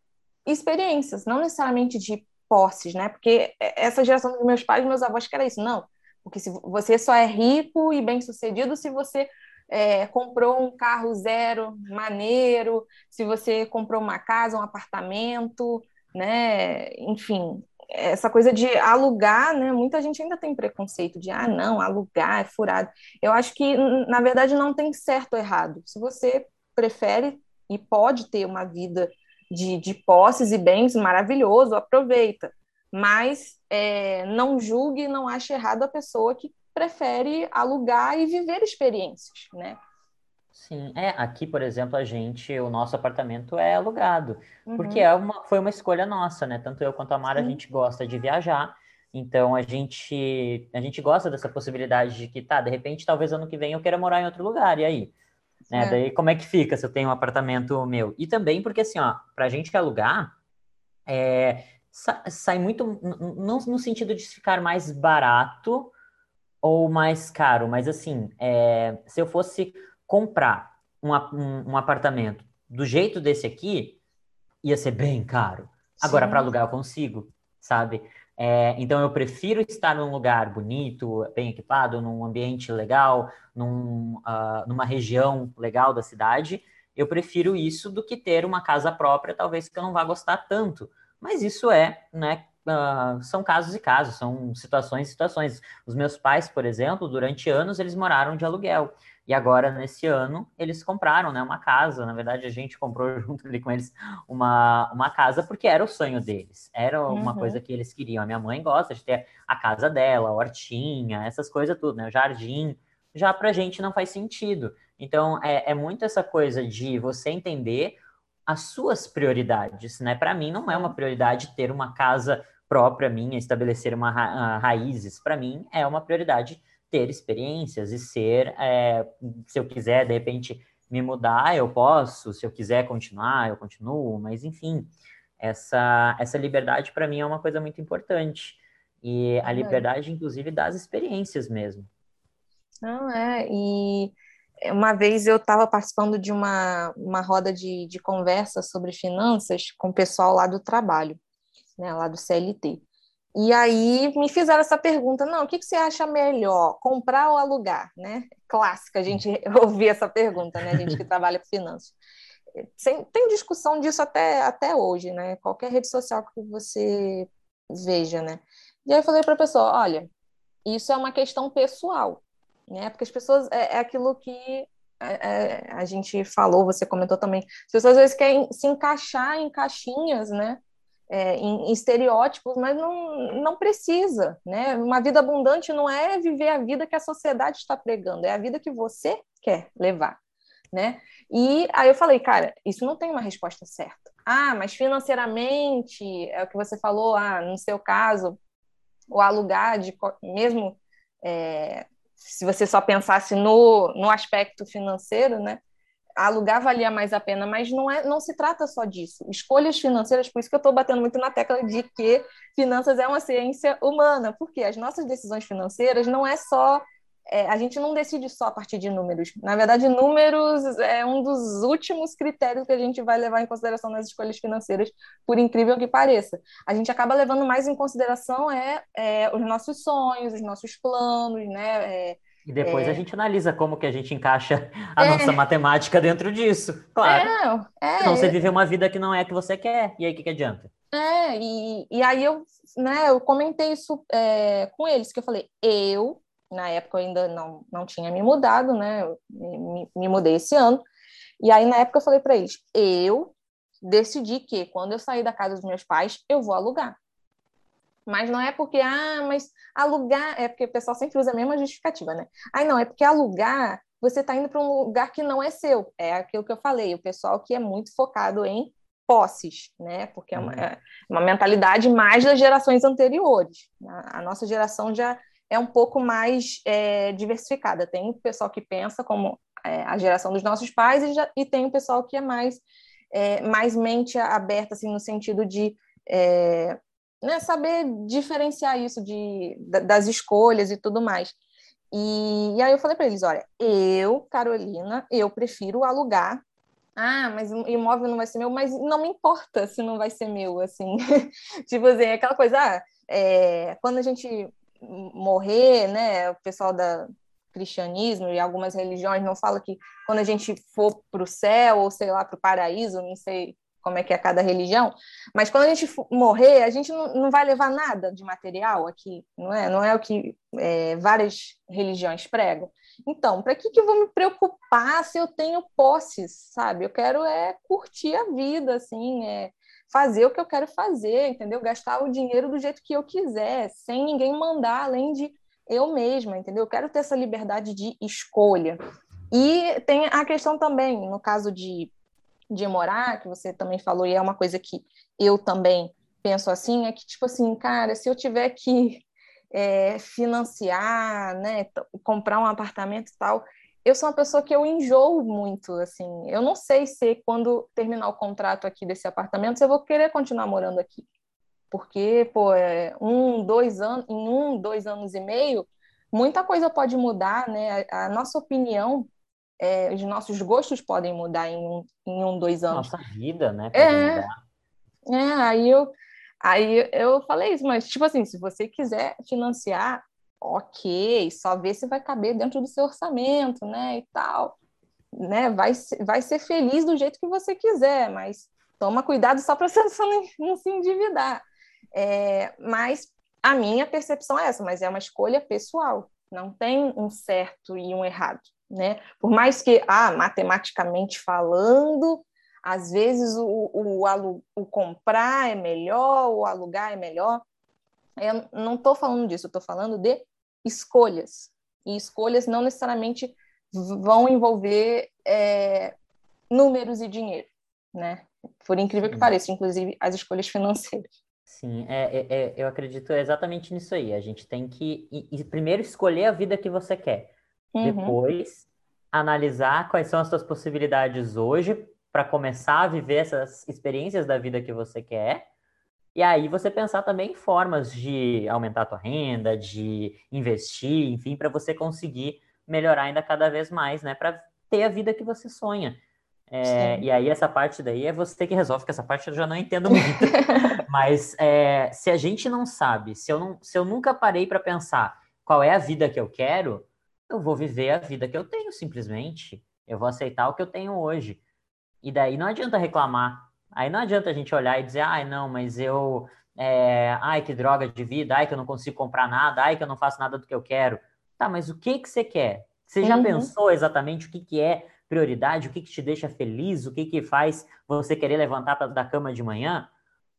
experiências, não necessariamente de posses, né? Porque essa geração dos meus pais, meus avós, que era isso, não. Porque se você só é rico e bem sucedido se você é, comprou um carro zero maneiro, se você comprou uma casa, um apartamento, né? Enfim, essa coisa de alugar, né? Muita gente ainda tem preconceito de ah, não, alugar é furado. Eu acho que, na verdade, não tem certo ou errado. Se você prefere e pode ter uma vida de, de posses e bens maravilhoso, aproveita mas é, não julgue, não ache errado a pessoa que prefere alugar e viver experiências, né? Sim, é, aqui, por exemplo, a gente, o nosso apartamento é alugado, uhum. porque é uma, foi uma escolha nossa, né? Tanto eu quanto a Mara, Sim. a gente gosta de viajar, então a gente, a gente gosta dessa possibilidade de que, tá, de repente, talvez ano que vem eu queira morar em outro lugar, e aí? Né? É. Daí como é que fica se eu tenho um apartamento meu? E também porque, assim, ó, pra gente alugar, é, sai muito, não no sentido de ficar mais barato ou mais caro, mas assim, é, se eu fosse comprar um, um, um, apartamento do jeito desse aqui, ia ser bem caro. Agora, para alugar, eu consigo, sabe? É, então, eu prefiro estar num lugar bonito, bem equipado, num ambiente legal, num, uh, numa região legal da cidade. Eu prefiro isso do que ter uma casa própria, talvez que eu não vá gostar tanto. Mas isso é, né? Uh, são casos e casos, são situações e situações. Os meus pais, por exemplo, durante anos eles moraram de aluguel. E agora, nesse ano, eles compraram né, uma casa. Na verdade, a gente comprou junto ali com eles uma, uma casa, porque era o sonho deles. Era uma uhum. coisa que eles queriam. A minha mãe gosta de ter a casa dela, a hortinha, essas coisas tudo, né? O jardim. Já pra gente não faz sentido. Então, é, é muito essa coisa de você entender as suas prioridades, né? Para mim não é uma prioridade ter uma casa própria minha, estabelecer uma ra ah, raízes. Para mim é uma prioridade ter experiências e ser, é, se eu quiser de repente me mudar, eu posso, se eu quiser continuar, eu continuo, mas enfim, essa essa liberdade para mim é uma coisa muito importante. E a liberdade, inclusive, das experiências mesmo. Não, é, e uma vez eu estava participando de uma, uma roda de, de conversa sobre finanças com o pessoal lá do trabalho, né, lá do CLT. E aí me fizeram essa pergunta, não, o que, que você acha melhor, comprar ou alugar, né? Clássica, a gente ouvir essa pergunta, né, a gente que trabalha com finanças. Tem discussão disso até, até hoje, né? Qualquer rede social que você veja, né? E aí eu falei para a pessoa, olha, isso é uma questão pessoal, né? Porque as pessoas é, é aquilo que é, é, a gente falou, você comentou também. As pessoas às vezes querem se encaixar em caixinhas, né? É, em, em, estereótipos, mas não, não precisa, né? Uma vida abundante não é viver a vida que a sociedade está pregando, é a vida que você quer levar, né? E aí eu falei, cara, isso não tem uma resposta certa. Ah, mas financeiramente, é o que você falou, ah, no seu caso, o alugar de mesmo é, se você só pensasse no, no aspecto financeiro, né? Alugar valia mais a pena, mas não, é, não se trata só disso. Escolhas financeiras, por isso que eu estou batendo muito na tecla de que finanças é uma ciência humana, porque as nossas decisões financeiras não é só é, a gente não decide só a partir de números. Na verdade, números é um dos últimos critérios que a gente vai levar em consideração nas escolhas financeiras, por incrível que pareça. A gente acaba levando mais em consideração é, é os nossos sonhos, os nossos planos, né? É, e depois a é. gente analisa como que a gente encaixa a é. nossa matemática dentro disso. Claro. É, Senão você vive uma vida que não é a que você quer. E aí, o que, que adianta? É, e, e aí eu, né, eu comentei isso com eles, que eu falei, eu na época eu ainda não, não tinha me mudado, né? Eu me, me mudei esse ano. E aí, na época, eu falei para eles: eu decidi que quando eu sair da casa dos meus pais, eu vou alugar. Mas não é porque, ah, mas alugar, é porque o pessoal sempre usa a mesma justificativa, né? Ai, não, é porque alugar, você está indo para um lugar que não é seu. É aquilo que eu falei, o pessoal que é muito focado em posses, né? Porque é uma, uhum. é uma mentalidade mais das gerações anteriores. A nossa geração já é um pouco mais é, diversificada. Tem o pessoal que pensa como é, a geração dos nossos pais e, já, e tem o pessoal que é mais, é, mais mente aberta, assim, no sentido de é, né, saber diferenciar isso de, das escolhas e tudo mais. E, e aí eu falei para eles, olha, eu, Carolina, eu prefiro alugar ah, mas o imóvel não vai ser meu, mas não me importa se não vai ser meu, assim. tipo assim, aquela coisa, ah, é, quando a gente morrer, né? O pessoal da cristianismo e algumas religiões não fala que quando a gente for para o céu ou sei lá para o paraíso, não sei como é que é cada religião, mas quando a gente morrer, a gente não, não vai levar nada de material aqui, não é? Não é o que é, várias religiões pregam. Então, para que, que eu vou me preocupar se eu tenho posses, sabe? Eu quero é curtir a vida, assim, é fazer o que eu quero fazer, entendeu? Gastar o dinheiro do jeito que eu quiser, sem ninguém mandar, além de eu mesma, entendeu? Eu quero ter essa liberdade de escolha. E tem a questão também, no caso de, de morar, que você também falou, e é uma coisa que eu também penso assim, é que, tipo assim, cara, se eu tiver que é, financiar, né, comprar um apartamento e tal, eu sou uma pessoa que eu enjoo muito, assim. Eu não sei se quando terminar o contrato aqui desse apartamento, se eu vou querer continuar morando aqui. Porque, pô, é um, dois anos, em um, dois anos e meio, muita coisa pode mudar, né? A, a nossa opinião, é, os nossos gostos podem mudar em um, em um dois anos. Nossa vida, né? É, é, aí eu, aí eu falei isso, mas, tipo assim, se você quiser financiar ok, só ver se vai caber dentro do seu orçamento, né, e tal, né, vai, vai ser feliz do jeito que você quiser, mas toma cuidado só para você não, não, se endividar. É, mas a minha percepção é essa, mas é uma escolha pessoal, não tem um certo e um errado, né, por mais que, ah, matematicamente falando, às vezes o, o, o, o comprar é melhor, o alugar é melhor, eu não estou falando disso, eu estou falando de escolhas. E escolhas não necessariamente vão envolver é, números e dinheiro, né? Por incrível que pareça, inclusive as escolhas financeiras. Sim, é, é, é, eu acredito exatamente nisso aí. A gente tem que primeiro escolher a vida que você quer. Uhum. Depois, analisar quais são as suas possibilidades hoje para começar a viver essas experiências da vida que você quer. E aí você pensar também em formas de aumentar a tua renda, de investir, enfim, para você conseguir melhorar ainda cada vez mais, né? Para ter a vida que você sonha. É, e aí essa parte daí é você que resolve, porque essa parte eu já não entendo muito. Mas é, se a gente não sabe, se eu, não, se eu nunca parei para pensar qual é a vida que eu quero, eu vou viver a vida que eu tenho, simplesmente. Eu vou aceitar o que eu tenho hoje. E daí não adianta reclamar. Aí não adianta a gente olhar e dizer, ai, não, mas eu. É, ai, que droga de vida, ai, que eu não consigo comprar nada, ai, que eu não faço nada do que eu quero. Tá, mas o que que você quer? Você já uhum. pensou exatamente o que, que é prioridade? O que, que te deixa feliz? O que, que faz você querer levantar da cama de manhã?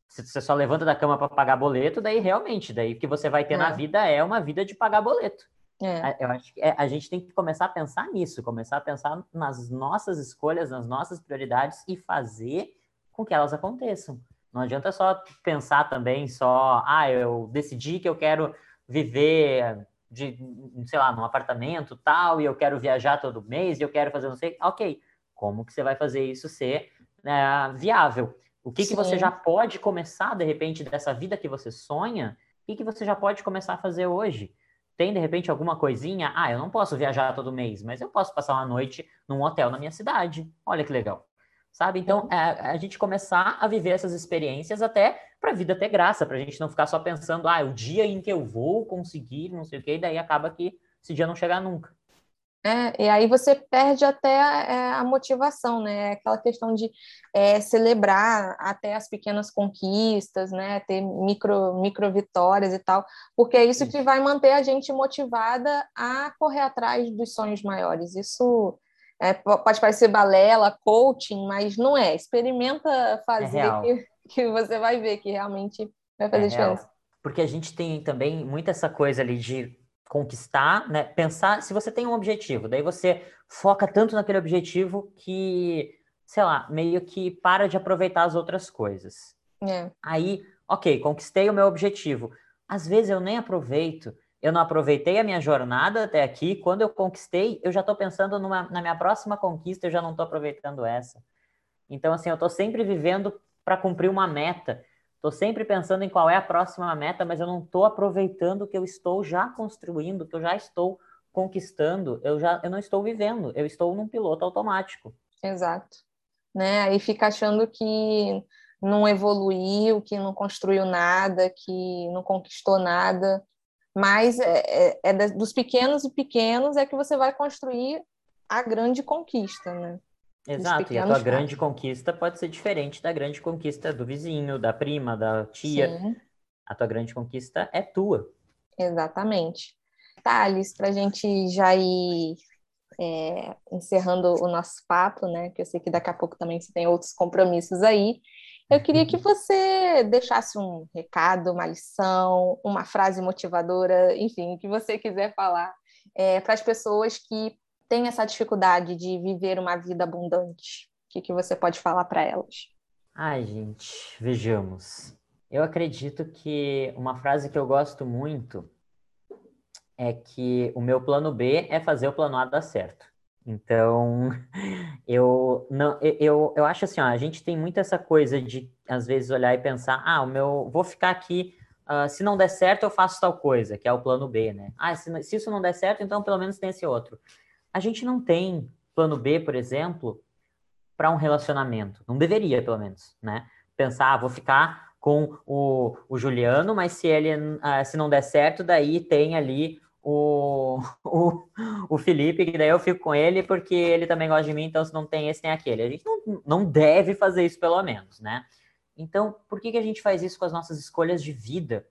Se você só levanta da cama para pagar boleto, daí realmente, daí o que você vai ter é. na vida é uma vida de pagar boleto. É. Eu acho que é, a gente tem que começar a pensar nisso, começar a pensar nas nossas escolhas, nas nossas prioridades e fazer com que elas aconteçam. Não adianta só pensar também só, ah, eu decidi que eu quero viver de, sei lá, num apartamento tal, e eu quero viajar todo mês, e eu quero fazer não sei, ok, como que você vai fazer isso ser né, viável? O que, que você já pode começar, de repente, dessa vida que você sonha, o que, que você já pode começar a fazer hoje? Tem, de repente, alguma coisinha? Ah, eu não posso viajar todo mês, mas eu posso passar uma noite num hotel na minha cidade. Olha que legal. Sabe? Então, é, a gente começar a viver essas experiências até para a vida ter graça, para a gente não ficar só pensando, ah, o dia em que eu vou conseguir, não sei o quê, e daí acaba que esse dia não chegar nunca. É, e aí você perde até a, é, a motivação, né? Aquela questão de é, celebrar até as pequenas conquistas, né? Ter micro, micro vitórias e tal, porque é isso, que vai manter a gente motivada a correr atrás dos sonhos maiores. Isso é, pode parecer balela, coaching, mas não é. Experimenta fazer é que, que, você vai ver que realmente vai fazer é diferença. Real. Porque a gente tem também muito essa coisa ali de conquistar, né? Pensar, se você tem um objetivo, daí você foca tanto naquele objetivo que, sei lá, meio que para de aproveitar as outras coisas. É. Aí, ok, conquistei o meu objetivo. Às vezes eu nem aproveito, eu não aproveitei a minha jornada até aqui. Quando eu conquistei, eu já estou pensando numa, na minha próxima conquista, eu já não estou aproveitando essa. Então, assim, eu estou sempre vivendo para cumprir uma meta. Estou sempre pensando em qual é a próxima meta, mas eu não estou aproveitando o que eu estou já construindo, o que eu já estou conquistando. Eu já eu não estou vivendo, eu estou num piloto automático. Exato. Né? Aí fica achando que não evoluiu, que não construiu nada, que não conquistou nada. Mas é, é, é dos pequenos e pequenos é que você vai construir a grande conquista, né? Exato, e a tua grande conquista pode ser diferente da grande conquista do vizinho, da prima, da tia. Sim. A tua grande conquista é tua. Exatamente. Thales, para a gente já ir é, encerrando o nosso papo, né? Que eu sei que daqui a pouco também você tem outros compromissos aí. Eu queria que uhum. você deixasse um recado, uma lição, uma frase motivadora, enfim, o que você quiser falar é, para as pessoas que tem essa dificuldade de viver uma vida abundante? O que, que você pode falar para elas? Ai, gente, vejamos. Eu acredito que uma frase que eu gosto muito é que o meu plano B é fazer o plano A dar certo. Então, eu não eu, eu acho assim, ó, a gente tem muito essa coisa de às vezes olhar e pensar, ah, o meu vou ficar aqui, uh, se não der certo, eu faço tal coisa, que é o plano B, né? Ah, se, se isso não der certo, então pelo menos tem esse outro. A gente não tem plano B, por exemplo, para um relacionamento. Não deveria, pelo menos, né? Pensar, ah, vou ficar com o, o Juliano, mas se ele ah, se não der certo, daí tem ali o, o, o Felipe, que daí eu fico com ele porque ele também gosta de mim, então se não tem esse, tem aquele. A gente não, não deve fazer isso, pelo menos, né? Então, por que, que a gente faz isso com as nossas escolhas de vida?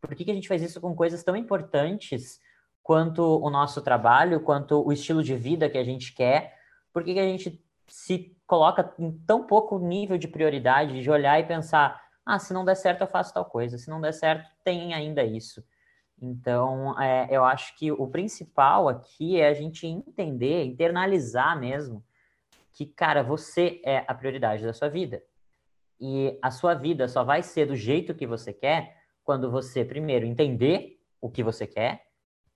Por que, que a gente faz isso com coisas tão importantes quanto o nosso trabalho, quanto o estilo de vida que a gente quer, por que, a gente se coloca em tão pouco nível de prioridade de olhar e pensar, ah, se não der certo eu faço tal coisa, se não der certo tem ainda isso. Então, é, eu acho que o principal aqui é a gente entender, internalizar mesmo, que, cara, você é a prioridade da sua vida. E a sua vida só vai ser do jeito que você quer quando você, primeiro, entender o que você quer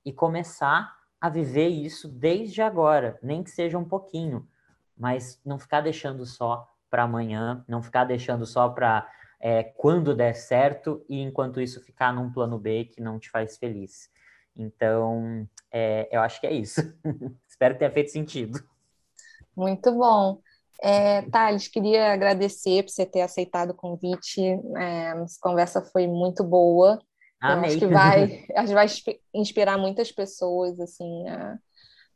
e começar a viver isso desde agora, nem que seja um pouquinho, mas não ficar deixando só para amanhã, não ficar deixando só para é, quando der certo e enquanto isso ficar num plano B que não te faz feliz. Então, é, eu acho que é isso. Espero que tenha feito sentido. Muito bom. É, Thales, queria agradecer por você ter aceitado o convite. É, conversa foi muito boa. Amei. acho que vai, acho que vai inspirar muitas pessoas assim a,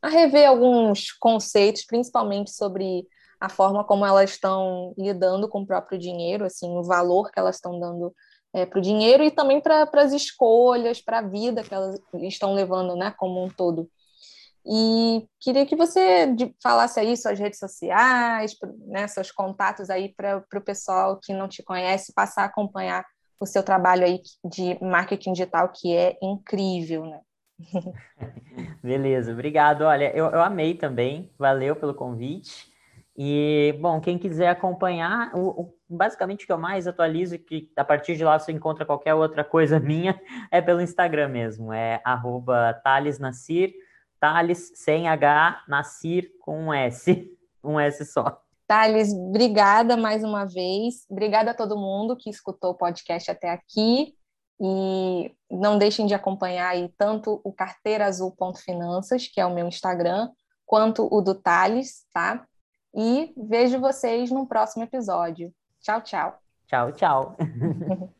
a rever alguns conceitos, principalmente sobre a forma como elas estão lidando com o próprio dinheiro, assim, o valor que elas estão dando é, para o dinheiro e também para as escolhas, para a vida que elas estão levando, né, como um todo. E queria que você falasse aí suas redes sociais, né, seus contatos aí para o pessoal que não te conhece passar a acompanhar o seu trabalho aí de marketing digital, que é incrível, né? Beleza, obrigado. Olha, eu, eu amei também, valeu pelo convite. E, bom, quem quiser acompanhar, o, o, basicamente o que eu mais atualizo, que a partir de lá você encontra qualquer outra coisa minha, é pelo Instagram mesmo, é arroba Thales sem H, Nassir com um S, um S só. Thales, obrigada mais uma vez. Obrigada a todo mundo que escutou o podcast até aqui. E não deixem de acompanhar aí tanto o carteiraazul.finanças, que é o meu Instagram, quanto o do Thales, tá? E vejo vocês no próximo episódio. Tchau, tchau. Tchau, tchau.